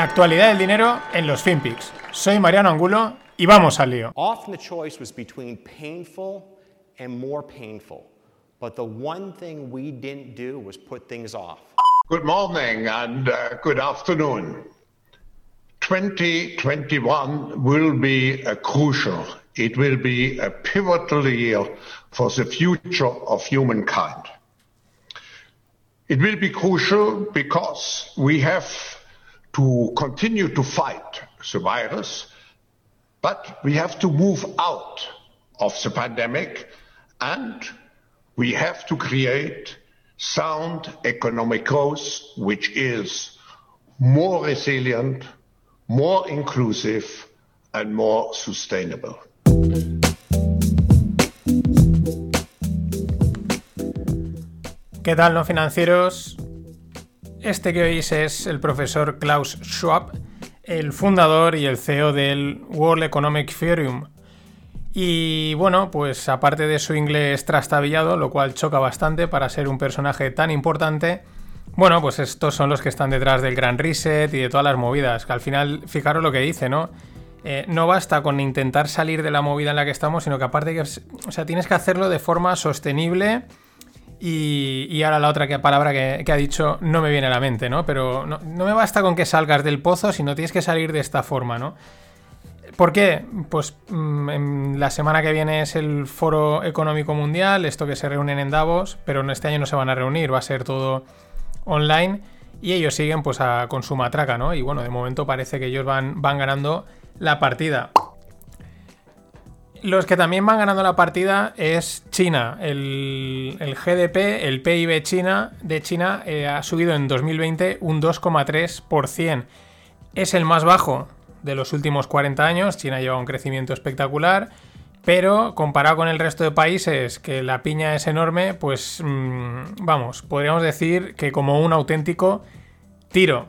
La actualidad del dinero en los FinPix. Soy Mariano Angulo y vamos al lío. Often the choice was between painful and more painful. But the one thing we didn't do was put things off. Good morning and uh, good afternoon. 2021 will be a crucial, it will be a pivotal year for the future of humankind. It will be crucial because we have to continue to fight the virus, but we have to move out of the pandemic and we have to create sound economic growth which is more resilient, more inclusive and more sustainable. ¿Qué tal, no financieros? Este que oís es el profesor Klaus Schwab, el fundador y el CEO del World Economic Forum. Y bueno, pues aparte de su inglés trastabillado, lo cual choca bastante para ser un personaje tan importante, bueno, pues estos son los que están detrás del Gran Reset y de todas las movidas, que al final, fijaros lo que dice, ¿no? Eh, no basta con intentar salir de la movida en la que estamos, sino que aparte que, o sea, tienes que hacerlo de forma sostenible y, ahora la otra palabra que, ha dicho no me viene a la mente, ¿no? Pero no, me basta con que salgas del pozo, sino tienes que salir de esta forma, ¿no? ¿Por qué? Pues mm, la semana que viene es el Foro Económico Mundial, esto que se reúnen en Davos, pero este año no se van a reunir, va a ser todo online y ellos siguen pues con su matraca, ¿no? Y bueno, de momento parece que ellos van, van ganando la partida. Los que también van ganando la partida es China. El, GDP, el PIB China, de China eh, ha subido en 2020 un 2,3%. Es el más bajo de los últimos 40 años. China lleva un crecimiento espectacular. Pero comparado con el resto de países, que la piña es enorme, pues mm, vamos, podríamos decir que como un auténtico tiro.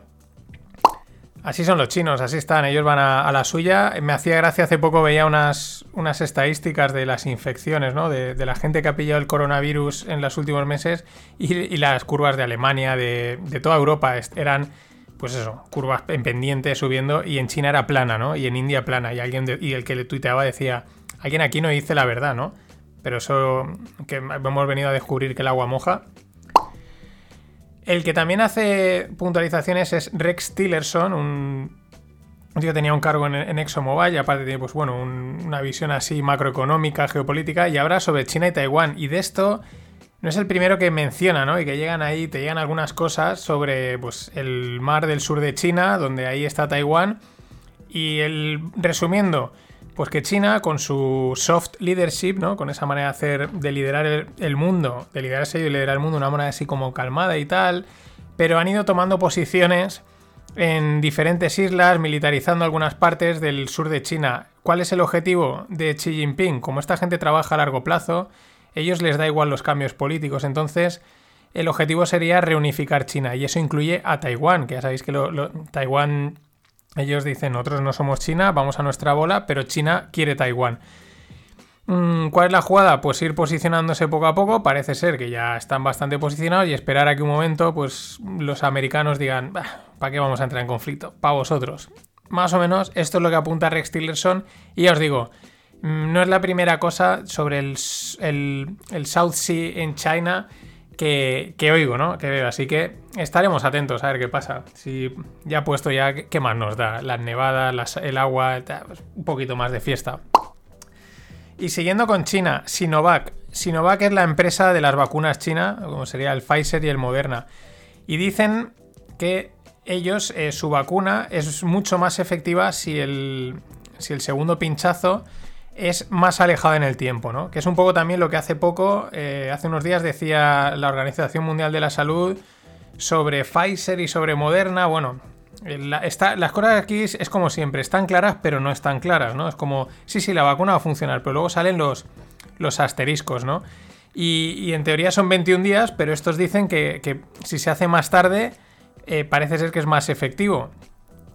Así son los chinos, así están, ellos van a, la suya. Me hacía gracia, hace poco veía unas, unas estadísticas de las infecciones, ¿no? De, la gente que ha pillado el coronavirus en los últimos meses y, las curvas de Alemania, de, toda Europa, eran, pues eso, curvas en pendiente subiendo y en China era plana, ¿no? Y en India plana. Y, alguien y el que le tuiteaba decía, alguien aquí no dice la verdad, ¿no? Pero eso que hemos venido a descubrir que el agua moja. El que también hace puntualizaciones es Rex Tillerson, un, tío que tenía un cargo en, en ExxonMobil aparte tiene pues, bueno, una visión así macroeconómica, geopolítica y habla sobre China y Taiwán. Y de esto no es el primero que menciona, ¿no? Y que llegan ahí, te llegan algunas cosas sobre pues, el mar del sur de China, donde ahí está Taiwán. Y el, resumiendo, pues que China, con su soft leadership, ¿no? Con esa manera de hacer, de liderar el, mundo, de liderarse y liderar el mundo de una manera así como calmada y tal, pero han ido tomando posiciones en diferentes islas, militarizando algunas partes del sur de China. ¿Cuál es el objetivo de Xi Jinping? Como esta gente trabaja a largo plazo, ellos les da igual los cambios políticos, entonces el objetivo sería reunificar China y eso incluye a Taiwán, que ya sabéis que Taiwán ellos dicen, nosotros no somos China, vamos a nuestra bola, pero China quiere Taiwán. Mm, ¿Cuál es la jugada? Pues ir posicionándose poco a poco. Parece ser que ya están bastante posicionados y esperar a que un momento pues, los americanos digan, ¿para qué vamos a entrar en conflicto? Para vosotros. Más o menos esto es lo que apunta Rex Tillerson. Y ya os digo, mm, no es la primera cosa sobre el, el South Sea en China que, oigo, ¿no? Que veo. Así que estaremos atentos a ver qué pasa. Si ya puesto ya, ¿qué más nos da? Las nevadas, el agua, pues, un poquito más de fiesta. Y siguiendo con China, Sinovac. Sinovac es la empresa de las vacunas china, como sería el Pfizer y el Moderna. Y dicen que ellos, eh, su vacuna es mucho más efectiva si el, si el segundo pinchazo es más alejada en el tiempo, ¿no? Que es un poco también lo que hace poco, eh, hace unos días decía la Organización Mundial de la Salud sobre Pfizer y sobre Moderna. Bueno, las cosas aquí es, como siempre, están claras pero no están claras, ¿no? Es como, sí, sí, la vacuna va a funcionar, pero luego salen los, los asteriscos, ¿no? Y, en teoría son 21 días, pero estos dicen que, si se hace más tarde, eh, parece ser que es más efectivo.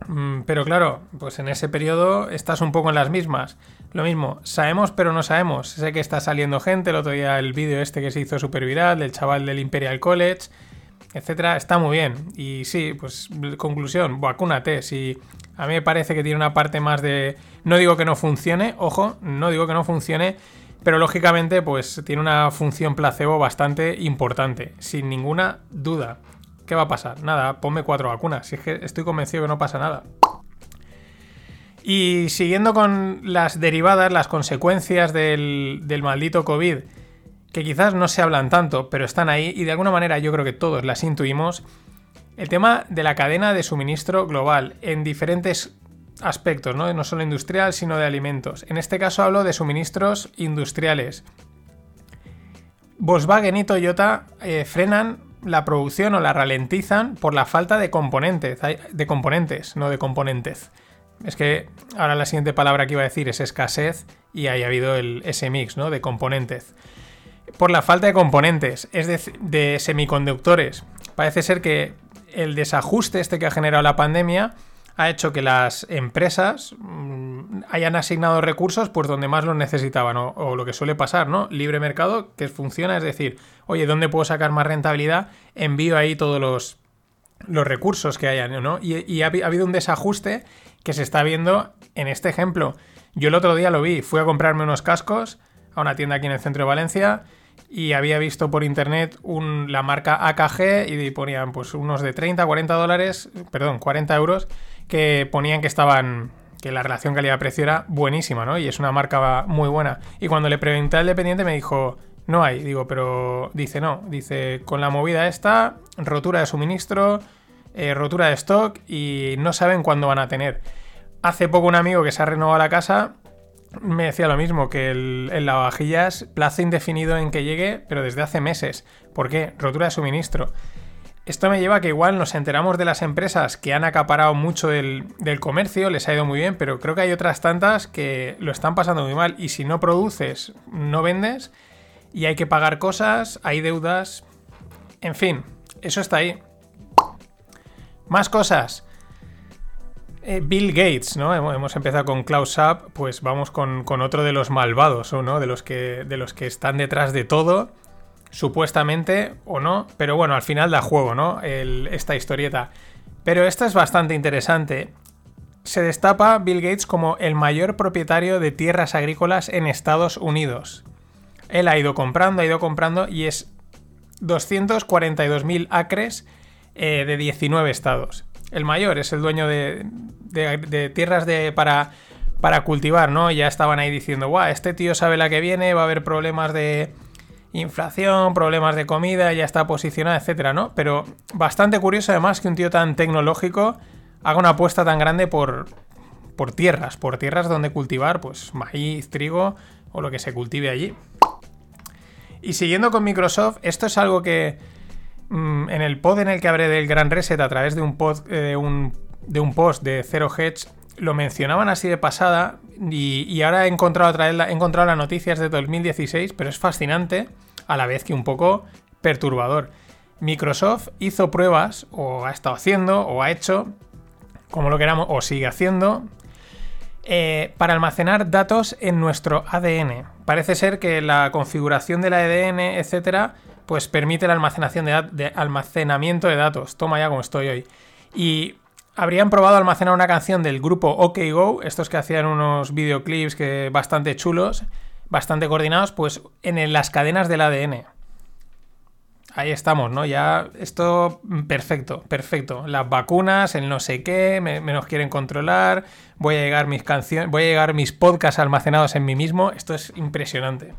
Mm, pero claro, pues en ese periodo estás un poco en las mismas. Lo mismo, sabemos pero no sabemos. Sé que está saliendo gente, el otro día el vídeo este que se hizo súper viral del chaval del Imperial College. etcétera, está muy bien. Y sí, pues conclusión, vacúnate. Si a mí me parece que tiene una parte más de... No digo que no funcione, ojo, no digo que no funcione, pero lógicamente pues tiene una función placebo bastante importante, sin ninguna duda. ¿Qué va a pasar? Nada, ponme cuatro vacunas, si es que estoy convencido que no pasa nada. Y siguiendo con las derivadas, las consecuencias del, maldito COVID, que quizás no se hablan tanto, pero están ahí y de alguna manera yo creo que todos las intuimos, el tema de la cadena de suministro global en diferentes aspectos, ¿no? no solo industrial, sino de alimentos. En este caso hablo de suministros industriales. Volkswagen y Toyota eh, frenan la producción o la ralentizan por la falta de componentes, de componentes, no de componentes. Es que ahora la siguiente palabra que iba a decir es escasez y ahí ha habido el, ese mix, ¿no? De componentes por la falta de componentes, es de, de semiconductores. Parece ser que el desajuste este que ha generado la pandemia ha hecho que las empresas mm, hayan asignado recursos pues donde más los necesitaban o, lo que suele pasar, ¿no? Libre mercado que funciona, es decir, oye, ¿dónde puedo sacar más rentabilidad? Envío ahí todos los, los recursos que hayan, ¿no? Y, ha, ha, habido un desajuste que se está viendo en este ejemplo. Yo el otro día lo vi, fui a comprarme unos cascos a una tienda aquí en el centro de Valencia y había visto por internet la marca AKG y ponían pues unos de 30, 40 dólares, perdón, 40 euros, que ponían que estaban, que la relación calidad-precio era buenísima, ¿no? Y es una marca muy buena. Y cuando le pregunté al dependiente me dijo, no hay, digo, pero dice no, dice, con la movida esta, rotura de suministro, eh, rotura de stock y no saben cuándo van a tener. Hace poco un amigo que se ha renovado la casa me decía lo mismo, que el, lavavajillas, plazo indefinido en que llegue, pero desde hace meses. ¿Por qué? Rotura de suministro. Esto me lleva a que igual nos enteramos de las empresas que han acaparado mucho del, del, comercio, les ha ido muy bien, pero creo que hay otras tantas que lo están pasando muy mal. Y si no produces, no vendes, y hay que pagar cosas, hay deudas. En fin, eso está ahí. Más cosas. Eh, Bill Gates, ¿no? Hemos empezado con Klaus Schwab, pues vamos con, otro de los malvados, ¿no? De los, que, de los que están detrás de todo, supuestamente o no, pero bueno, al final da juego, ¿no? esta historieta. Pero esta es bastante interesante. Se destapa Bill Gates como el mayor propietario de tierras agrícolas en Estados Unidos. Él ha ido comprando, ha ido comprando y es 242.000 acres eh, de 19 estados. El mayor es el dueño de, tierras para, para cultivar, ¿no? Ya estaban ahí diciendo, guau, este tío sabe la que viene, va a haber problemas de inflación, problemas de comida, ya está posicionado, etcétera, ¿no? Pero bastante curioso además que un tío tan tecnológico haga una apuesta tan grande por, por tierras, por tierras donde cultivar, pues maíz, trigo o lo que se cultive allí. Y siguiendo con Microsoft, esto es algo que mm, en el pod en el que hablé del Gran Reset a través de un, pod, eh, un de un post de Zero Hedge lo mencionaban así de pasada y, ahora he encontrado, otra he encontrado las noticias de 2016, pero es fascinante a la vez que un poco perturbador. Microsoft hizo pruebas, o ha estado haciendo, o ha hecho, como lo queramos, o sigue haciendo, eh, para almacenar datos en nuestro ADN. Parece ser que la configuración del ADN, etcétera, pues permite la almacenación de, almacenamiento de datos. Toma ya como estoy hoy. Y habrían probado almacenar una canción del grupo OK Go, estos que hacían unos videoclips que bastante chulos, bastante coordinados, pues en las cadenas del ADN. Ahí estamos, ¿no? Ya esto perfecto, perfecto. Las vacunas, el no sé qué, me nos quieren controlar, voy a llegar mis canciones, voy a llegar mis podcasts almacenados en mí mismo. Esto es impresionante.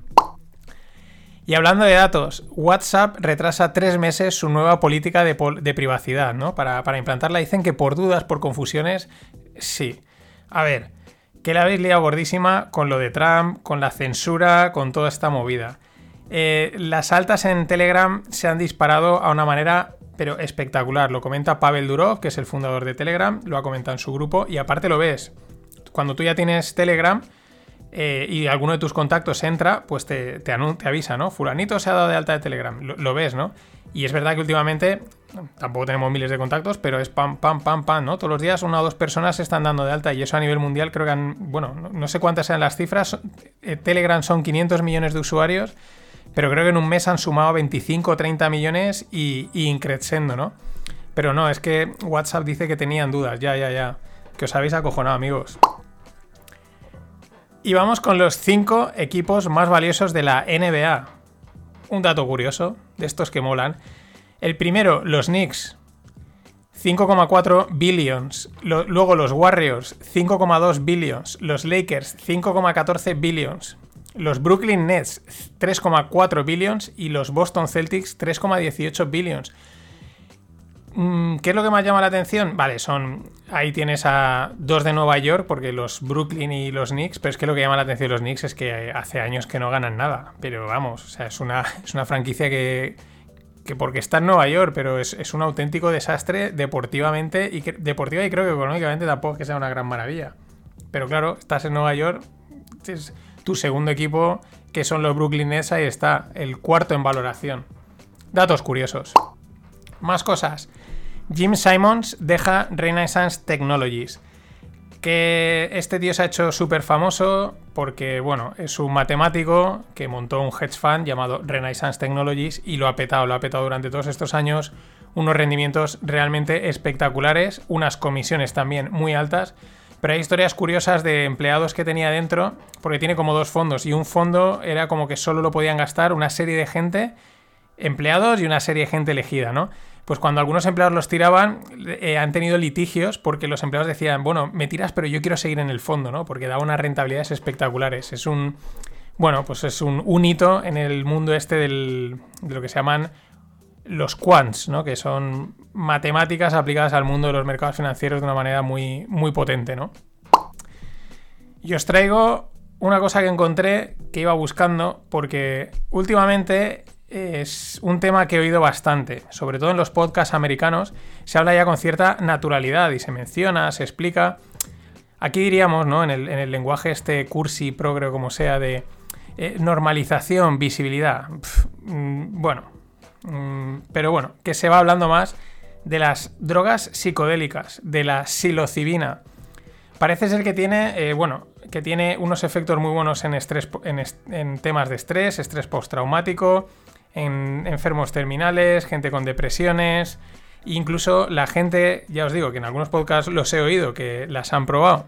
Y hablando de datos, WhatsApp retrasa tres meses su nueva política de, privacidad, ¿no? Para, implantarla dicen que por dudas, por confusiones, sí. A ver, que la habéis liado gordísima con lo de Trump, con la censura, con toda esta movida. Eh, las altas en Telegram se han disparado a una manera pero espectacular. Lo comenta Pavel Durov, que es el fundador de Telegram, lo ha comentado en su grupo y aparte lo ves. Cuando tú ya tienes Telegram, eh, y alguno de tus contactos entra, pues te, te, avisa, ¿no? Fulanito se ha dado de alta de Telegram, lo, ves, ¿no? Y es verdad que últimamente, tampoco tenemos miles de contactos, pero es pam, pam, pam, pam, ¿no? Todos los días una o dos personas se están dando de alta y eso a nivel mundial creo que han, bueno, no, sé cuántas sean las cifras, eh, Telegram son 500 millones de usuarios, pero creo que en un mes han sumado 25 o 30 millones y, y increciendo, ¿no? Pero no, es que WhatsApp dice que tenían dudas, ya, ya, ya. Que os habéis acojonado, amigos. Y vamos con los 5 equipos más valiosos de la NBA. Un dato curioso, de estos que molan. El primero, los Knicks, 5,4 billions. luego los Warriors, 5,2 billions. Los Lakers, 5,14 billions. Los Brooklyn Nets, 3,4 billions. Y los Boston Celtics, 3,18 billions. Mm, ¿Qué es lo que más llama la atención? Vale, son. Ahí tienes a dos de Nueva York, porque los Brooklyn y los Knicks, pero es que lo que llama la atención de los Knicks es que hace años que no ganan nada. Pero vamos, o sea, es una, es una franquicia que, que porque está en Nueva York, pero es, un auténtico desastre deportivamente y deportiva y creo que económicamente tampoco es que sea una gran maravilla. Pero claro, estás en Nueva York, es tu segundo equipo, que son los Brooklyn Nets, y está el cuarto en valoración. Datos curiosos. Más cosas. Jim Simons deja Renaissance Technologies. Que este tío se ha hecho súper famoso porque, bueno, es un matemático que montó un hedge fund llamado Renaissance Technologies y lo ha petado, lo ha petado durante todos estos años. Unos rendimientos realmente espectaculares, unas comisiones también muy altas. Pero hay historias curiosas de empleados que tenía dentro, porque tiene como dos fondos. Y un fondo era como que solo lo podían gastar una serie de gente, empleados y una serie de gente elegida, ¿no? Pues cuando algunos empleados los tiraban, eh, han tenido litigios porque los empleados decían, bueno, me tiras, pero yo quiero seguir en el fondo, ¿no? Porque da unas rentabilidades espectaculares. Es un, bueno, pues es un, hito en el mundo este del, de lo que se llaman los quants, ¿no? Que son matemáticas aplicadas al mundo de los mercados financieros de una manera muy, muy potente, ¿no? Y os traigo una cosa que encontré que iba buscando porque últimamente es un tema que he oído bastante, sobre todo en los podcasts americanos, se habla ya con cierta naturalidad y se menciona, se explica. Aquí diríamos, ¿no? En el, lenguaje este cursi, progre, como sea, de eh, normalización, visibilidad. Mm, bueno, mm, pero bueno, que se va hablando más de las drogas psicodélicas, de la psilocibina. Parece ser que tiene, eh, bueno, que tiene unos efectos muy buenos en, estrés, en temas de estrés, estrés postraumático, en enfermos terminales, gente con depresiones, incluso la gente, ya os digo que en algunos podcasts los he oído que las han probado,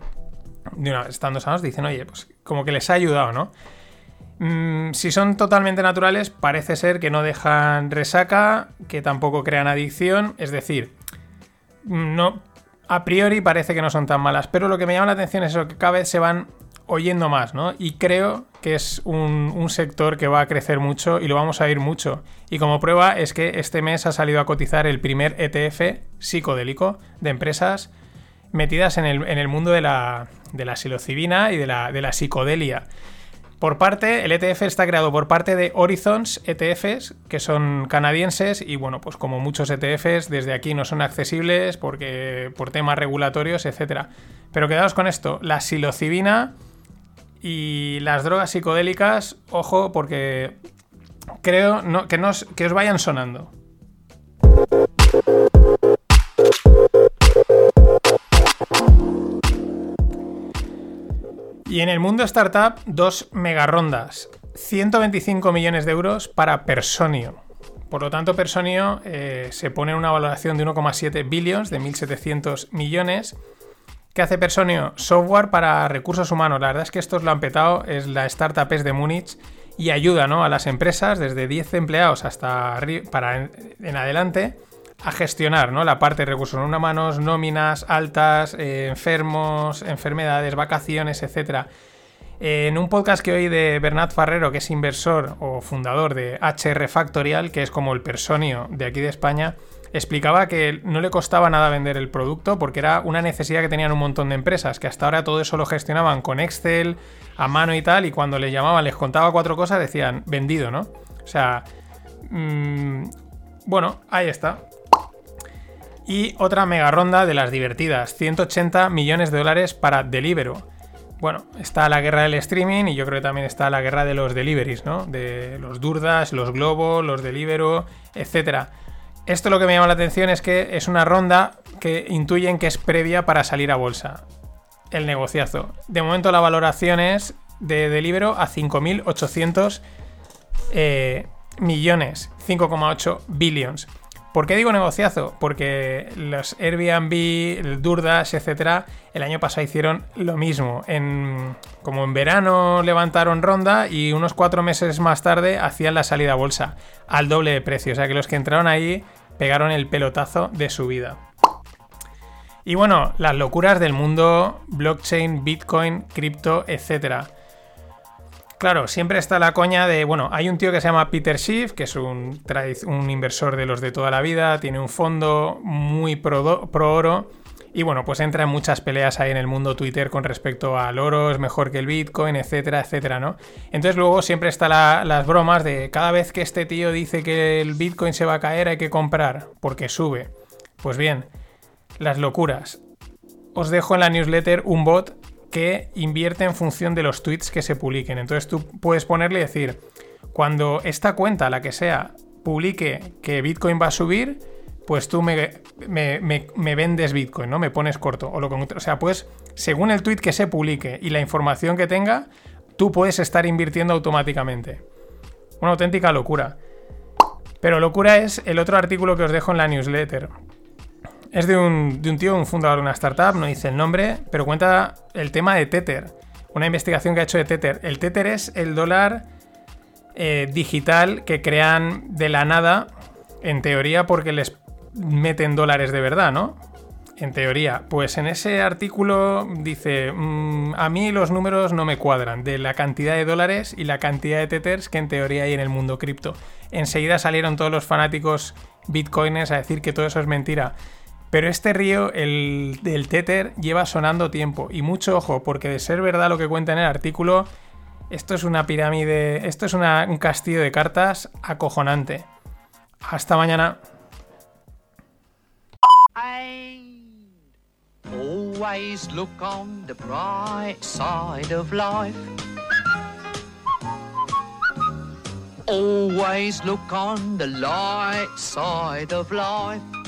de una, estando sanos, dicen, oye, pues como que les ha ayudado, ¿no? Mm, si son totalmente naturales, parece ser que no dejan resaca, que tampoco crean adicción, es decir, no, a priori parece que no son tan malas, pero lo que me llama la atención es eso, que cada vez se van oyendo más, ¿no? Y creo que es un, sector que va a crecer mucho y lo vamos a ir mucho. Y como prueba es que este mes ha salido a cotizar el primer ETF psicodélico de empresas metidas en el, mundo de la, de psilocibina y de la, de la psicodelia. Por parte, el ETF está creado por parte de Horizons ETFs, que son canadienses, y bueno, pues como muchos ETFs, desde aquí no son accesibles porque por temas regulatorios, etc. Pero quedaos con esto, la psilocibina y las drogas psicodélicas, ojo, porque creo que, nos, que os vayan sonando. Y en el mundo startup, dos mega rondas. 125 millones de euros para Personio. Por lo tanto, Personio eh, se pone en una valoración de 1,7 billions, de 1.700 millones. ¿Qué hace Personio? Software para recursos humanos. La verdad es que estos lo han petado, es la startup es de Múnich y ayuda ¿no? a las empresas desde 10 empleados hasta para en, adelante a gestionar ¿no? la parte de recursos humanos, nóminas, altas, eh, enfermos, enfermedades, vacaciones, etc. En un podcast que oí de Bernat Farrero, que es inversor o fundador de HR Factorial, que es como el personio de aquí de España, explicaba que no le costaba nada vender el producto porque era una necesidad que tenían un montón de empresas, que hasta ahora todo eso lo gestionaban con Excel, a mano y tal, y cuando le llamaban, les contaba cuatro cosas, decían vendido, ¿no? O sea, mmm, bueno, ahí está. Y otra mega ronda de las divertidas, 180 millones de dólares para Deliveroo. Bueno, está la guerra del streaming y yo creo que también está la guerra de los deliveries, ¿no? De los Durdas, los Globo, los Deliveroo, etcétera. Esto lo que me llama la atención es que es una ronda que intuyen que es previa para salir a bolsa. El negociazo. De momento la valoración es de Delibero a 5.800 eh, millones, 5,8 billions. ¿Por qué digo negociazo? Porque los Airbnb, el Durdash, etcétera, el año pasado hicieron lo mismo. En, como en verano levantaron ronda y unos cuatro meses más tarde hacían la salida a bolsa al doble de precio. O sea que los que entraron ahí pegaron el pelotazo de su vida. Y bueno, las locuras del mundo, blockchain, bitcoin, cripto, etcétera. Claro, siempre está la coña de, bueno, hay un tío que se llama Peter Schiff, que es un, un inversor de los de toda la vida, tiene un fondo muy pro, oro. Y bueno, pues entra en muchas peleas ahí en el mundo Twitter con respecto al oro, es mejor que el Bitcoin, etcétera, etcétera, ¿no? Entonces luego siempre está las bromas de cada vez que este tío dice que el Bitcoin se va a caer hay que comprar, porque sube. Pues bien, las locuras. Os dejo en la newsletter un bot que invierte en función de los tweets que se publiquen. Entonces tú puedes ponerle y decir, cuando esta cuenta, la que sea, publique que Bitcoin va a subir, pues tú me, me, vendes Bitcoin, ¿no? Me pones corto. O, lo, o sea, pues según el tweet que se publique y la información que tenga, tú puedes estar invirtiendo automáticamente. Una auténtica locura. Pero locura es el otro artículo que os dejo en la newsletter. Es de un, tío, un fundador de una startup, no dice el nombre, pero cuenta el tema de Tether. Una investigación que ha hecho de Tether. El Tether es el dólar eh, digital que crean de la nada, en teoría, porque les meten dólares de verdad, ¿no? En teoría. Pues en ese artículo dice, mm, a mí los números no me cuadran de la cantidad de dólares y la cantidad de Tethers que en teoría hay en el mundo cripto. Enseguida salieron todos los fanáticos bitcoiners a decir que todo eso es mentira. Pero este río, el del Tether, lleva sonando tiempo. Y mucho ojo, porque de ser verdad lo que cuenta en el artículo, esto es una pirámide, esto es un castillo de cartas acojonante. Hasta mañana. Always look on the light side of life.